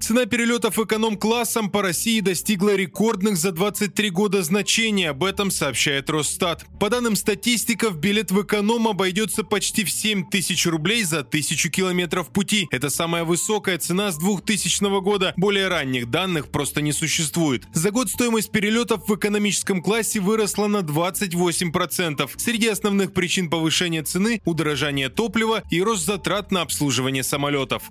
Цена перелетов эконом-классом по России достигла рекордных за 23 года значений. Об этом сообщает Росстат. По данным статистиков, билет в эконом обойдется почти в 7 тысяч рублей за тысячу километров пути. Это самая высокая цена с 2000 года. Более ранних данных просто не существует. За год стоимость перелетов в экономическом классе выросла на 28%. Среди основных причин повышения цены – удорожание топлива и рост затрат на обслуживание самолетов.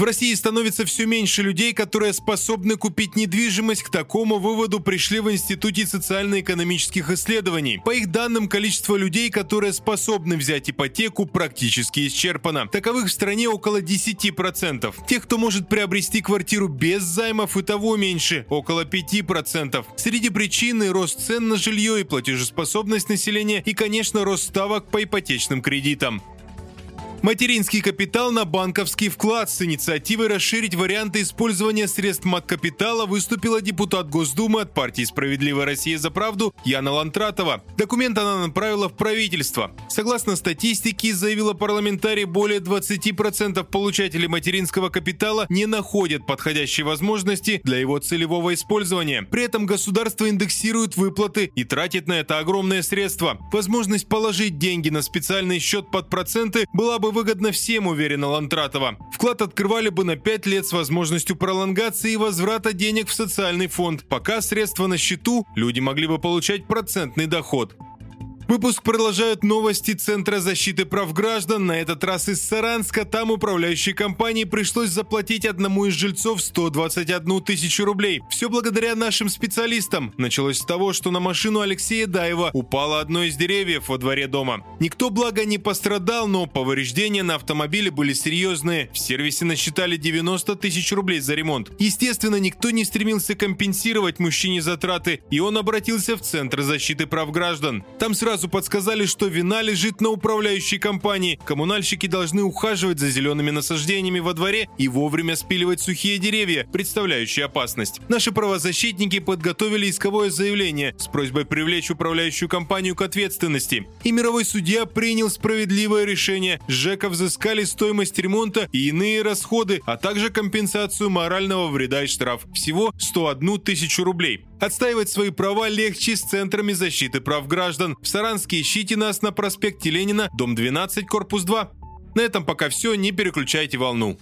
В России становится все меньше людей, которые способны купить недвижимость. К такому выводу пришли в Институте социально-экономических исследований. По их данным, количество людей, которые способны взять ипотеку, практически исчерпано. Таковых в стране около 10%. Тех, кто может приобрести квартиру без займов, и того меньше, около 5%. Среди причин рост цен на жилье и платежеспособность населения и, конечно, рост ставок по ипотечным кредитам. Материнский капитал на банковский вклад. С инициативой расширить варианты использования средств маткапитала выступила депутат Госдумы от партии «Справедливая Россия за правду» Яна Лантратова. Документ она направила в правительство. Согласно статистике, заявила парламентарий, более 20% получателей материнского капитала не находят подходящей возможности для его целевого использования. При этом государство индексирует выплаты и тратит на это огромные средства. Возможность положить деньги на специальный счет под проценты была бы выгодно всем, уверена Лантратова. Вклад открывали бы на 5 лет с возможностью пролонгации и возврата денег в социальный фонд. Пока средства на счету, люди могли бы получать процентный доход. Выпуск продолжают новости Центра защиты прав граждан. На этот раз из Саранска. Там управляющей компании пришлось заплатить одному из жильцов 121 тысячу рублей. Все благодаря нашим специалистам. Началось с того, что на машину Алексея Даева упало одно из деревьев во дворе дома. Никто, благо, не пострадал, но повреждения на автомобиле были серьезные. В сервисе насчитали 90 тысяч рублей за ремонт. Естественно, никто не стремился компенсировать мужчине затраты, и он обратился в Центр защиты прав граждан. Там сразу сразу подсказали, что вина лежит на управляющей компании. Коммунальщики должны ухаживать за зелеными насаждениями во дворе и вовремя спиливать сухие деревья, представляющие опасность. Наши правозащитники подготовили исковое заявление с просьбой привлечь управляющую компанию к ответственности. И мировой судья принял справедливое решение. ЖЭКа взыскали стоимость ремонта и иные расходы, а также компенсацию морального вреда и штраф. Всего 101 тысячу рублей. Отстаивать свои права легче с центрами защиты прав граждан. В Саранске ищите нас на проспекте Ленина, дом 12, корпус 2. На этом пока все, не переключайте волну.